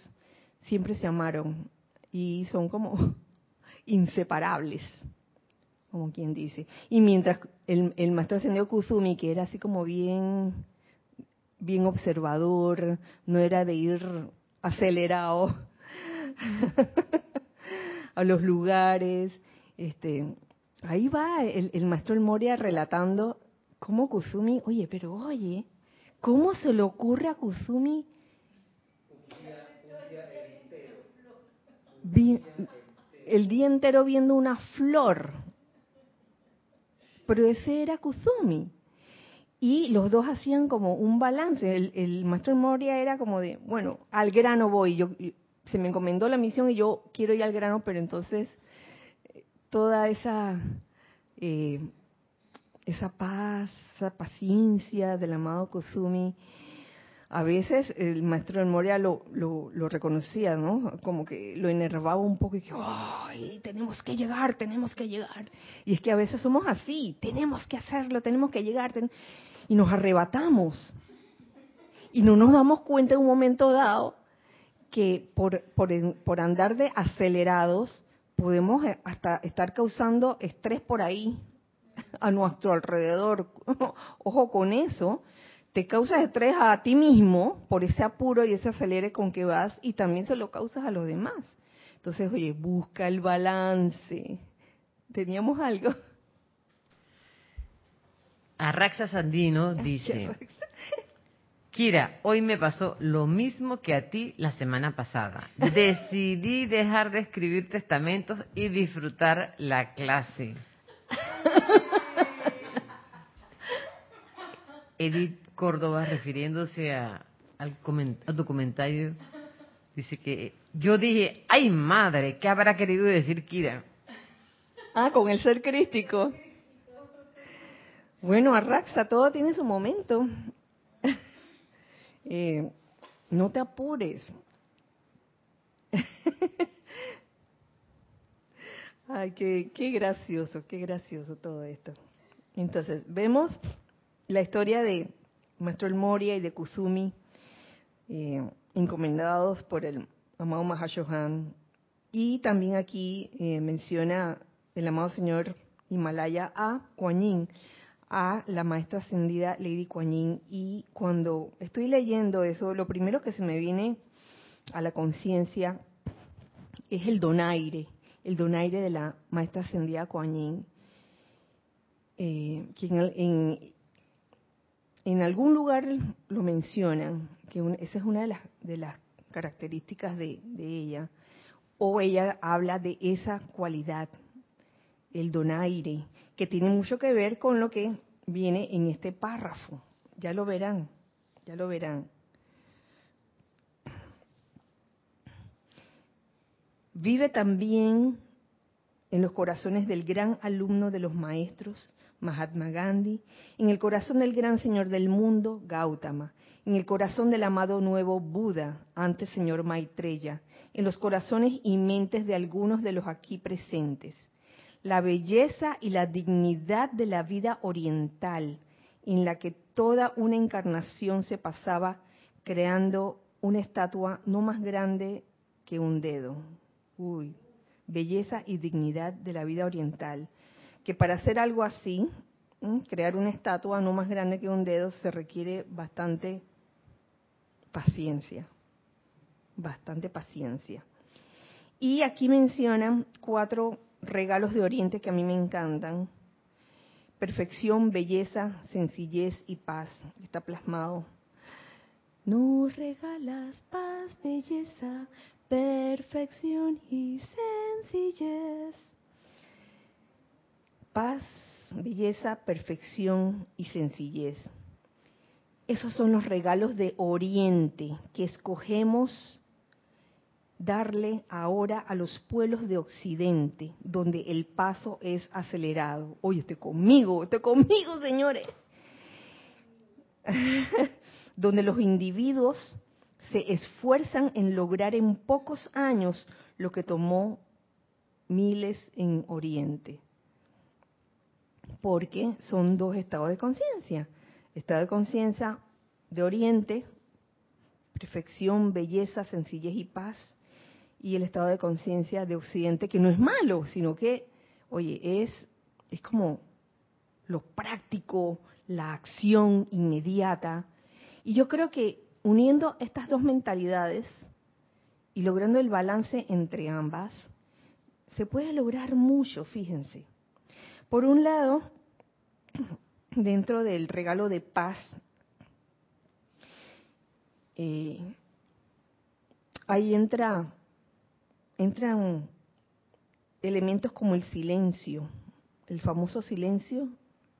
siempre se amaron y son como inseparables, como quien dice. Y mientras el, maestro ascendido Kuzumi, que era así como bien, bien observador, no era de ir acelerado a los lugares, este, ahí va el, el maestro El Moria relatando cómo Kuzumi, oye, pero oye, ¿Cómo se le ocurre a Kuzumi? el día entero viendo una flor. Pero ese era Kuzumi. Y los dos hacían como un balance. El, maestro Moria era como de, bueno, al grano voy. Se me encomendó la misión y yo quiero ir al grano, pero entonces eh, toda esa eh, esa paz, esa paciencia del amado Kozumi, a veces el maestro del Moria lo, lo, reconocía, ¿no? Como que lo enervaba un poco y que, ¡ay, tenemos que llegar, tenemos que llegar! Y es que a veces somos así, tenemos que hacerlo, tenemos que llegar, y nos arrebatamos. Y no nos damos cuenta en un momento dado que por, por, por andar de acelerados podemos eh, hasta estar causando estrés por ahí a nuestro alrededor. Ojo con eso, te causas estrés a ti mismo por ese apuro y ese acelere con que vas y también se lo causas a los demás. Entonces, oye, busca el balance. ¿Teníamos algo? Arraxa Sandino dice, Kira, hoy me pasó lo mismo que a ti la semana pasada. Decidí dejar de escribir testamentos y disfrutar la clase. Edith Córdoba, refiriéndose al comentario, dice que yo dije, ay madre, ¿qué habrá querido decir Kira? Ah, con el ser crístico. Bueno, Arraxa, todo tiene su momento. Eh, no te apures. Ay, qué, gracioso, qué gracioso todo esto. Entonces, vemos la historia de Maestro El Moria y de Kusumi, eh, encomendados por el amado Mahashohan. Y también aquí eh, menciona el amado señor Himalaya a Kuan Yin, a la maestra ascendida Lady Kuan Yin. Y cuando estoy leyendo eso, lo primero que se me viene a la conciencia es el donaire el donaire de la maestra ascendida Kuan eh, que en, en, algún lugar lo mencionan, que esa es una de las, de las características de ella, o ella habla de esa cualidad, el donaire, que tiene mucho que ver con lo que viene en este párrafo. Ya lo verán, ya lo verán. Vive también en los corazones del gran alumno de los maestros, Mahatma Gandhi, en el corazón del gran Señor del mundo, Gautama, en el corazón del amado nuevo Buda, antes Señor Maitreya, en los corazones y mentes de algunos de los aquí presentes. La belleza y la dignidad de la vida oriental, en la que toda una encarnación se pasaba creando una estatua no más grande que un dedo, uy, belleza y dignidad de la vida oriental, que para hacer algo así, crear una estatua no más grande que un dedo, se requiere bastante paciencia, bastante paciencia. Y aquí mencionan cuatro regalos de Oriente que a mí me encantan. Perfección, belleza, sencillez y paz. Está plasmado. No regalas paz, belleza, perfección y sencillez. Paz, belleza, perfección y sencillez. Esos son los regalos de Oriente que escogemos darle ahora a los pueblos de Occidente, donde el paso es acelerado. Oye, estoy conmigo, estoy conmigo, señores. donde los individuos se esfuerzan en lograr en pocos años lo que tomó miles en Oriente. Porque son dos estados de conciencia. Estado de conciencia de Oriente, perfección, belleza, sencillez y paz. Y el estado de conciencia de Occidente, que no es malo, sino que, oye, es, es como lo práctico, la acción inmediata. Y yo creo que uniendo estas dos mentalidades y logrando el balance entre ambas, se puede lograr mucho, fíjense. Por un lado, dentro del regalo de paz, eh, ahí entra, entran elementos como el silencio, el famoso silencio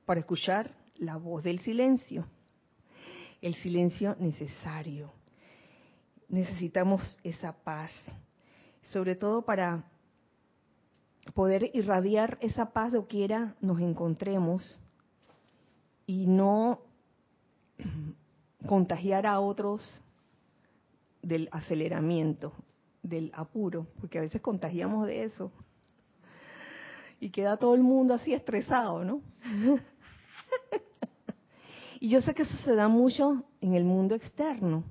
para escuchar la voz del silencio el silencio necesario. Necesitamos esa paz, sobre todo para poder irradiar esa paz de quiera nos encontremos y no contagiar a otros del aceleramiento, del apuro, porque a veces contagiamos de eso. Y queda todo el mundo así estresado, ¿no? Y yo sé que eso se da mucho en el mundo externo,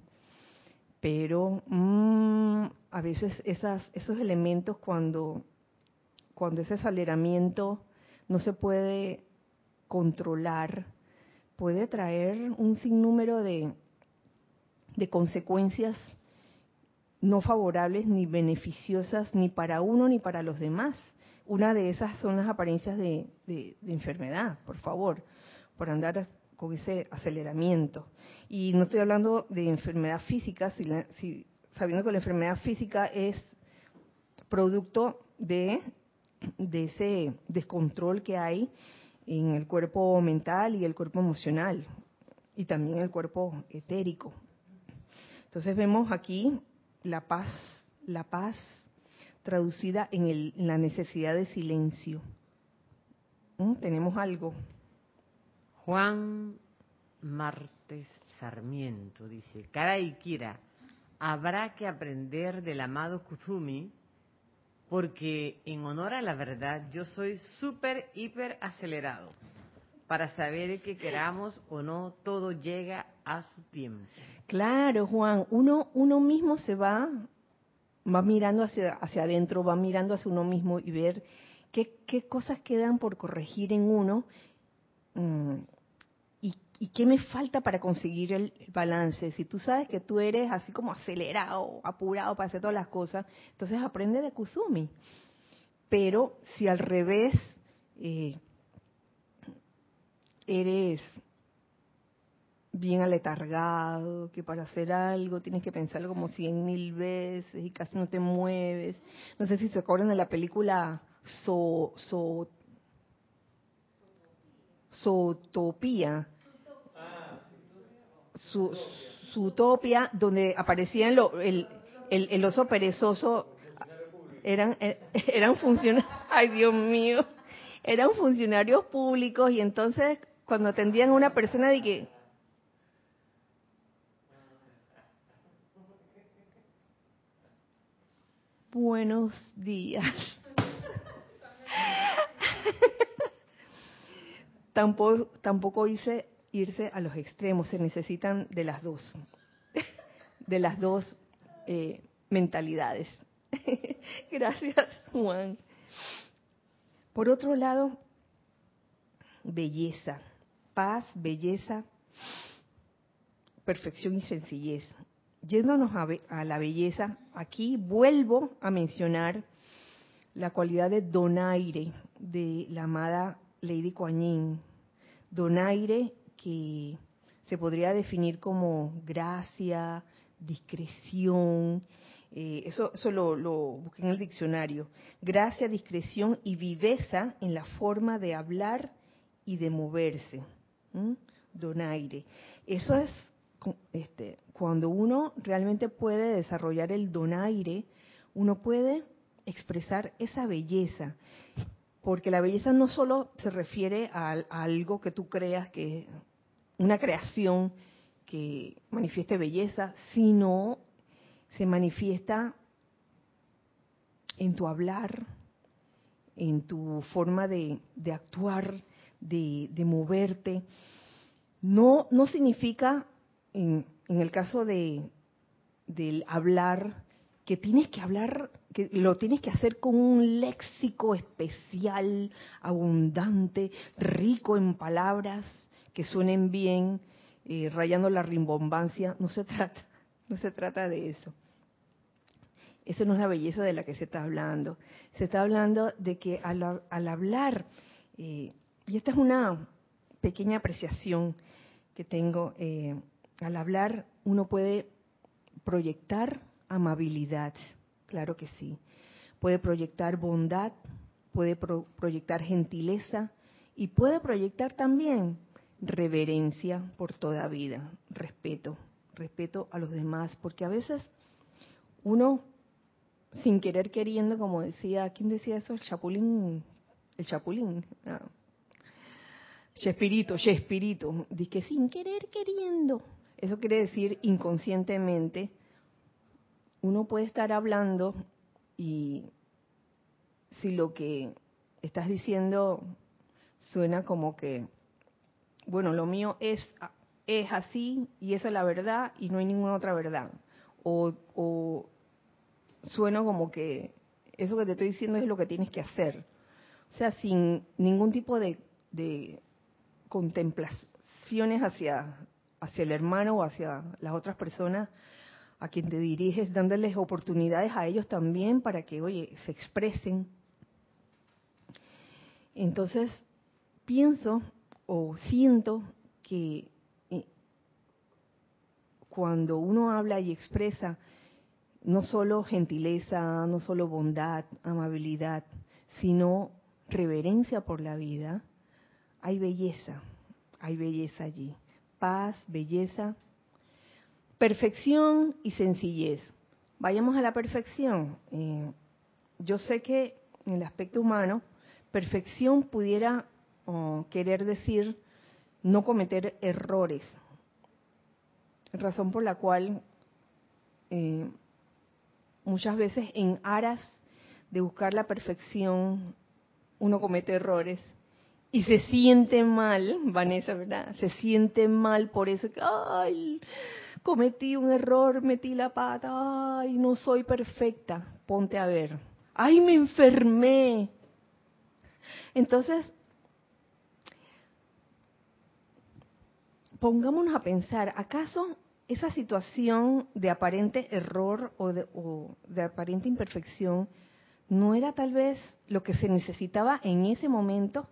pero mm, a veces esas, esos elementos cuando, cuando ese aceleramiento no se puede controlar, puede traer un sinnúmero de, de consecuencias no favorables ni beneficiosas ni para uno ni para los demás. Una de esas son las apariencias de, de enfermedad, por favor, por andar con ese aceleramiento. Y no estoy hablando de enfermedad física, si, sabiendo que la enfermedad física es producto de, ese descontrol que hay en el cuerpo mental y el cuerpo emocional, y también el cuerpo etérico. Entonces vemos aquí la paz, la paz traducida en, el, la necesidad de silencio. ¿Mm? Tenemos algo. Juan Martes Sarmiento dice, cara Ikira, habrá que aprender del amado Kuzumi porque en honor a la verdad yo soy súper, hiper acelerado. Para saber que queramos o no, todo llega a su tiempo. Claro, Juan, uno, uno mismo se va, va mirando hacia, hacia adentro, va mirando hacia uno mismo y ver qué, qué cosas quedan por corregir en uno. Mm, ¿Y qué me falta para conseguir el balance? Si tú sabes que tú eres así como acelerado, apurado para hacer todas las cosas, entonces aprende de Kuzumi. Pero si al revés eh, eres bien aletargado, que para hacer algo tienes que pensarlo como cien mil veces y casi no te mueves. No sé si se acuerdan de la película So, su, su utopia, donde aparecía el, el, oso perezoso, eran, eh, eran funcionarios, ay Dios mío, eran funcionarios públicos y entonces cuando atendían a una persona de que buenos días. tampoco, tampoco hice irse a los extremos, se necesitan de las dos, de las dos eh, mentalidades. Gracias, Juan. Por otro lado, belleza, paz, belleza, perfección y sencillez. Yéndonos a, a, la belleza, aquí vuelvo a mencionar la cualidad de donaire de la amada Lady Kuan. Donaire que se podría definir como gracia, discreción, eh, eso, eso lo, busqué en el diccionario, gracia, discreción y viveza en la forma de hablar y de moverse. Donaire. Eso es este, cuando uno realmente puede desarrollar el donaire, uno puede expresar esa belleza. Porque la belleza no solo se refiere a, a algo que tú creas que una creación que manifieste belleza, sino se manifiesta en tu hablar, en tu forma de, actuar, de, moverte. No, no significa, en, en el caso de, del hablar, que tienes que hablar, que lo tienes que hacer con un léxico especial, abundante, rico en palabras, que suenen bien, eh, rayando la rimbombancia, no se trata, no se trata de eso. Eso no es la belleza de la que se está hablando. Se está hablando de que al, hablar, eh, y esta es una pequeña apreciación que tengo, eh, al hablar uno puede proyectar amabilidad, claro que sí. Puede proyectar bondad, puede proyectar gentileza y puede proyectar también reverencia por toda vida, respeto, respeto a los demás, porque a veces uno, sin querer queriendo, como decía, ¿quién decía eso? El chapulín, el chapulín. Ah. Chespirito, Chespirito, dice que sin querer queriendo. Eso quiere decir inconscientemente, uno puede estar hablando y si lo que estás diciendo suena como que bueno, lo mío es, es así y esa es la verdad y no hay ninguna otra verdad. o, o sueno como que eso que te estoy diciendo es lo que tienes que hacer. O sea, sin ningún tipo de, de contemplaciones hacia, hacia el hermano o hacia las otras personas a quien te diriges, dándoles oportunidades a ellos también para que, oye, se expresen. Entonces, pienso o siento que eh, cuando uno habla y expresa no solo gentileza, no solo bondad, amabilidad, sino reverencia por la vida, hay belleza, hay belleza allí. Paz, belleza, perfección y sencillez. Vayamos a la perfección. Eh, yo sé que en el aspecto humano, perfección pudiera oh, querer decir no cometer errores, razón por la cual eh, muchas veces en aras de buscar la perfección uno comete errores y se siente mal, Vanessa, ¿verdad? Se siente mal por eso que, ay, cometí un error, metí la pata, ay, no soy perfecta, ponte a ver, ay, me enfermé. Entonces, pongámonos a pensar, ¿acaso esa situación de aparente error o de, o de, aparente imperfección no era tal vez lo que se necesitaba en ese momento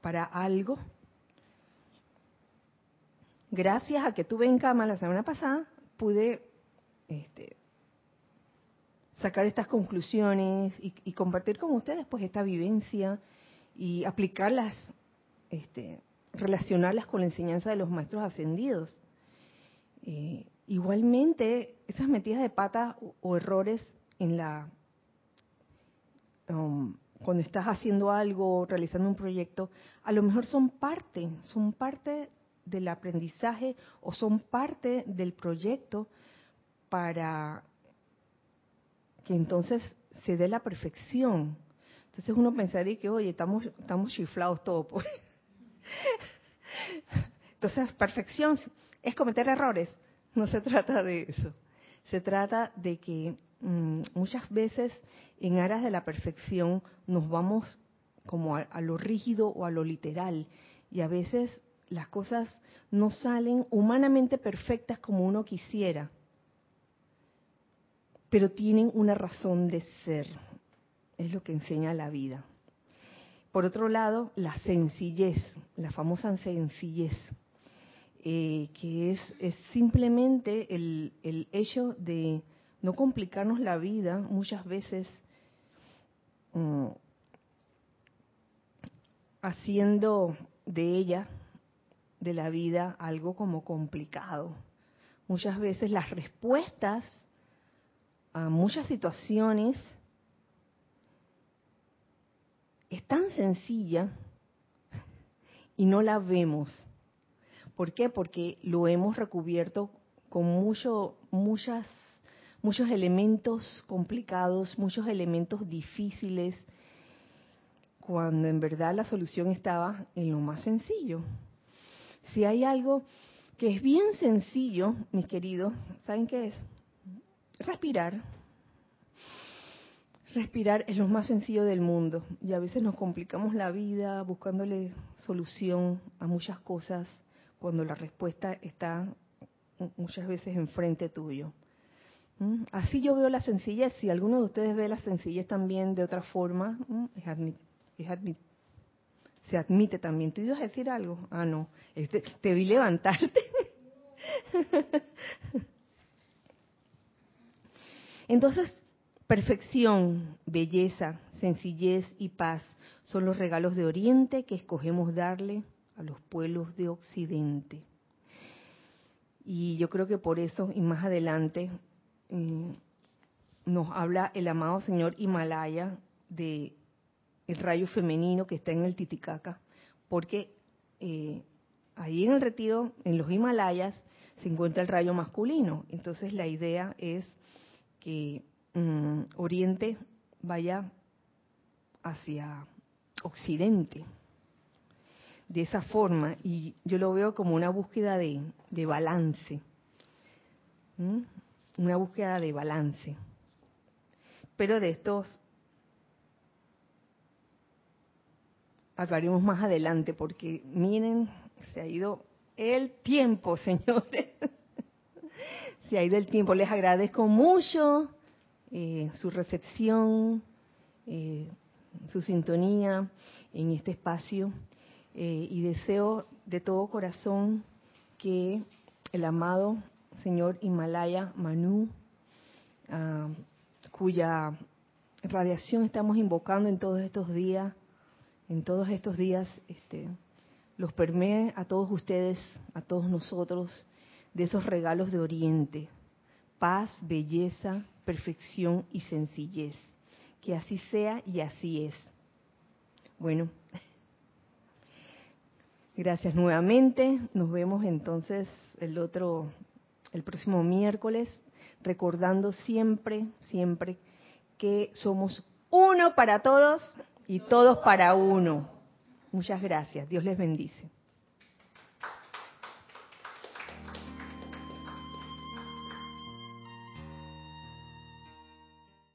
para algo? Gracias a que tuve en cama la semana pasada, pude este, sacar estas conclusiones y, y, compartir con ustedes pues esta vivencia y aplicarlas este, relacionarlas con la enseñanza de los maestros ascendidos. Eh, igualmente, esas metidas de pata o, errores en la um, cuando estás haciendo algo, realizando un proyecto, a lo mejor son parte, son parte del aprendizaje o son parte del proyecto para que entonces se dé la perfección. Entonces uno pensaría que, oye, estamos, estamos chiflados todos. Pues. Entonces, perfección es cometer errores. No se trata de eso. Se trata de que mmm, muchas veces en aras de la perfección nos vamos como a, lo rígido o a lo literal y a veces las cosas no salen humanamente perfectas como uno quisiera, pero tienen una razón de ser. Es lo que enseña la vida. Por otro lado, la sencillez, la famosa sencillez, eh, que es, simplemente el, hecho de no complicarnos la vida muchas veces um, haciendo de ella, de la vida, algo como complicado. Muchas veces las respuestas a muchas situaciones es tan sencilla y no la vemos. ¿Por qué? Porque lo hemos recubierto con mucho, muchas, muchos elementos complicados, muchos elementos difíciles, cuando en verdad la solución estaba en lo más sencillo. Si hay algo que es bien sencillo, mis queridos, ¿saben qué es? Respirar Respirar es lo más sencillo del mundo y a veces nos complicamos la vida buscándole solución a muchas cosas cuando la respuesta está muchas veces enfrente tuyo. ¿Mm? Así yo veo la sencillez. Si alguno de ustedes ve la sencillez también de otra forma, es admit, es admit, se admite también. ¿Tú ibas a decir algo? Ah, no. Este, te vi levantarte. Entonces, Perfección, belleza, sencillez y paz son los regalos de Oriente que escogemos darle a los pueblos de Occidente. Y yo creo que por eso, y más adelante, eh, nos habla el amado señor Himalaya de el rayo femenino que está en el Titicaca, porque eh, ahí en el retiro, en los Himalayas, se encuentra el rayo masculino. Entonces la idea es que um, Oriente vaya hacia Occidente. De esa forma, y yo lo veo como una búsqueda de, balance, ¿Mm? Una búsqueda de balance. Pero de estos hablaremos más adelante porque miren, se ha ido el tiempo, señores. se ha ido el tiempo. Les agradezco mucho eh, su recepción, eh, su sintonía en este espacio eh, y deseo de todo corazón que el amado señor Himalaya Manu, ah, cuya radiación estamos invocando en todos estos días, en todos estos días, este, los permee a todos ustedes, a todos nosotros, de esos regalos de Oriente, paz, belleza, perfección y sencillez. Que así sea y así es. Bueno, gracias nuevamente. Nos vemos entonces el otro, el próximo miércoles, recordando siempre, siempre que somos uno para todos y todos para uno. Muchas gracias. Dios les bendice.